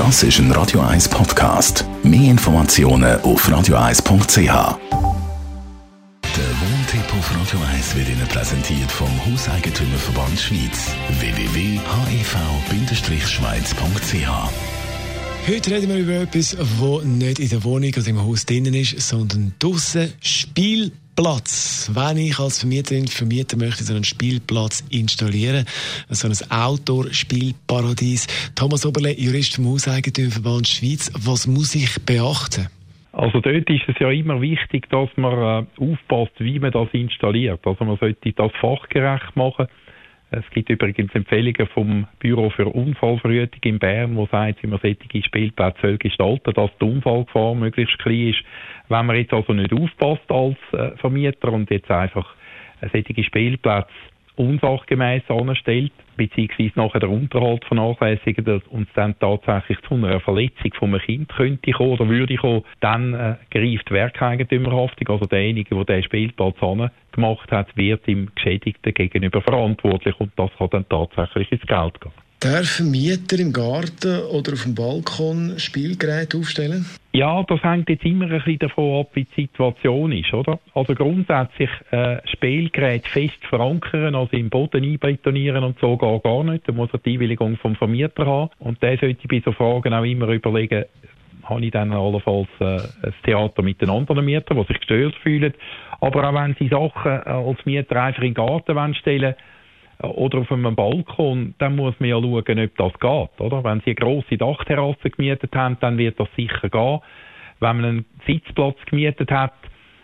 Das ist ein Radio 1 Podcast. Mehr Informationen auf radio1.ch. Der Wohntipp auf Radio 1 wird Ihnen präsentiert vom Hauseigentümerverband Schweiz. www.hev-schweiz.ch Heute reden wir über etwas, das nicht in der Wohnung oder im Haus drinnen ist, sondern draussen Spielplatz. Wenn ich als Vermieterin, Vermieter möchte so einen Spielplatz installieren, so ein Outdoor-Spielparadies. Thomas Oberle, Jurist vom Hauseigentümerverband Schweiz, was muss ich beachten? Also dort ist es ja immer wichtig, dass man äh, aufpasst, wie man das installiert. Also man sollte das fachgerecht machen. Es gibt übrigens Empfehlungen vom Büro für Unfallverhütung in Bern, wo sagt, wie man solche Spielplätze soll gestalten dass die Unfallgefahr möglichst klein ist. Wenn man jetzt also nicht aufpasst als äh, Vermieter und jetzt einfach äh, solche Spielplätze unsachgemäß anstellt, beziehungsweise nachher der Unterhalt vernachlässigt und es dann tatsächlich zu einer Verletzung von einem Kind könnte kommen oder würde kommen, dann äh, greift Werkeigentümerhaftung, also derjenige, der den Spielplatz gemacht hat, wird im Geschädigten gegenüber verantwortlich und das kann dann tatsächlich ins Geld gehen. Dürfen Mieter im Garten oder auf dem Balkon Spielgeräte aufstellen? Ja, das hängt jetzt immer ein bisschen davon ab, wie die Situation ist, oder? Also grundsätzlich äh, Spielgeräte fest verankern, also im Boden einbetonieren und so gar, gar nicht. Da muss er die Einwilligung vom Vermieter haben. Und der sollte bei so Fragen auch immer überlegen, habe ich dann allenfalls äh, ein Theater mit den anderen Mietern, die sich gestört fühlen. Aber auch wenn sie Sachen äh, als Mieter einfach in den Garten stellen wollen, oder auf einem Balkon, dann muss man ja schauen, ob das geht. Oder? Wenn Sie eine grosse Dachterrasse gemietet haben, dann wird das sicher gehen. Wenn man einen Sitzplatz gemietet hat,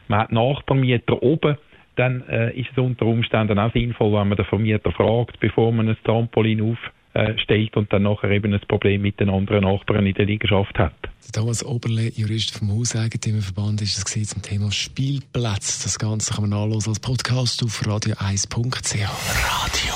man hat Nachbarmieter oben, dann äh, ist es unter Umständen auch sinnvoll, wenn man den Vermieter fragt, bevor man ein Trampolin aufstellt und dann nachher eben ein Problem mit den anderen Nachbarn in der Liegenschaft hat. Thomas Oberle, Jurist vom Hauseigentümerverband, ist es zum Thema Spielplatz. Das Ganze kann man nachlesen als Podcast auf radio1.ch. Radio